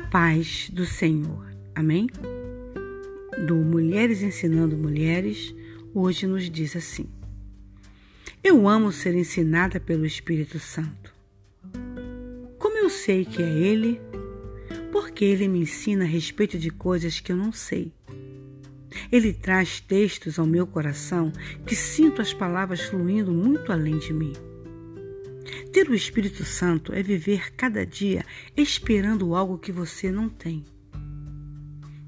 paz do Senhor. Amém? Do Mulheres Ensinando Mulheres, hoje nos diz assim: Eu amo ser ensinada pelo Espírito Santo. Como eu sei que é Ele? Porque Ele me ensina a respeito de coisas que eu não sei. Ele traz textos ao meu coração que sinto as palavras fluindo muito além de mim. Ter o Espírito Santo é viver cada dia esperando algo que você não tem.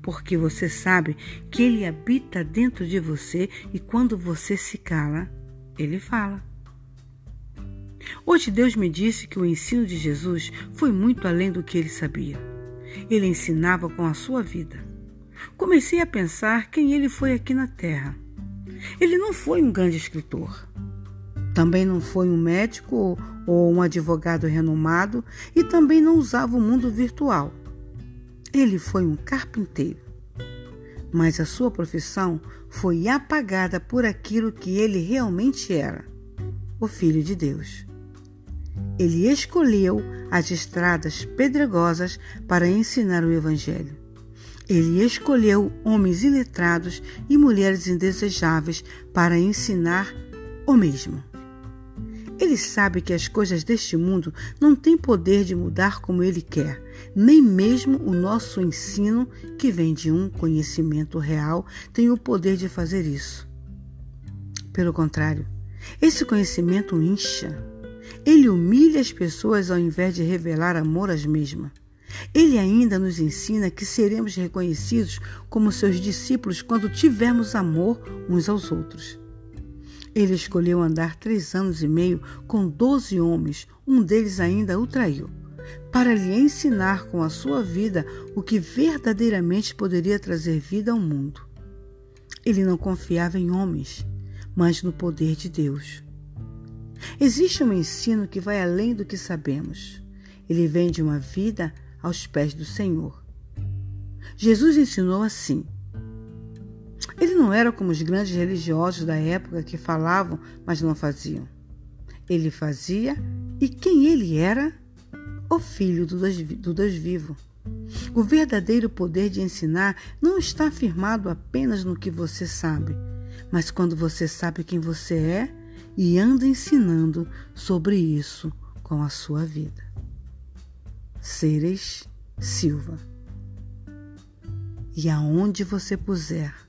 Porque você sabe que ele habita dentro de você e quando você se cala, ele fala. Hoje Deus me disse que o ensino de Jesus foi muito além do que ele sabia. Ele ensinava com a sua vida. Comecei a pensar quem ele foi aqui na Terra. Ele não foi um grande escritor. Também não foi um médico ou um advogado renomado e também não usava o mundo virtual. Ele foi um carpinteiro. Mas a sua profissão foi apagada por aquilo que ele realmente era: o Filho de Deus. Ele escolheu as estradas pedregosas para ensinar o Evangelho. Ele escolheu homens iletrados e mulheres indesejáveis para ensinar o mesmo. Ele sabe que as coisas deste mundo não têm poder de mudar como ele quer, nem mesmo o nosso ensino, que vem de um conhecimento real, tem o poder de fazer isso. Pelo contrário, esse conhecimento incha. Ele humilha as pessoas ao invés de revelar amor às mesmas. Ele ainda nos ensina que seremos reconhecidos como seus discípulos quando tivermos amor uns aos outros. Ele escolheu andar três anos e meio com doze homens, um deles ainda o traiu, para lhe ensinar com a sua vida o que verdadeiramente poderia trazer vida ao mundo. Ele não confiava em homens, mas no poder de Deus. Existe um ensino que vai além do que sabemos. Ele vem de uma vida aos pés do Senhor. Jesus ensinou assim: ele não era como os grandes religiosos da época que falavam, mas não faziam. Ele fazia e quem ele era? O Filho do Deus, vivo. O verdadeiro poder de ensinar não está firmado apenas no que você sabe, mas quando você sabe quem você é e anda ensinando sobre isso com a sua vida. Ceres Silva. E aonde você puser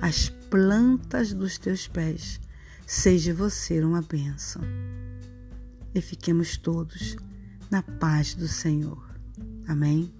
as plantas dos teus pés, seja você uma bênção. E fiquemos todos na paz do Senhor. Amém?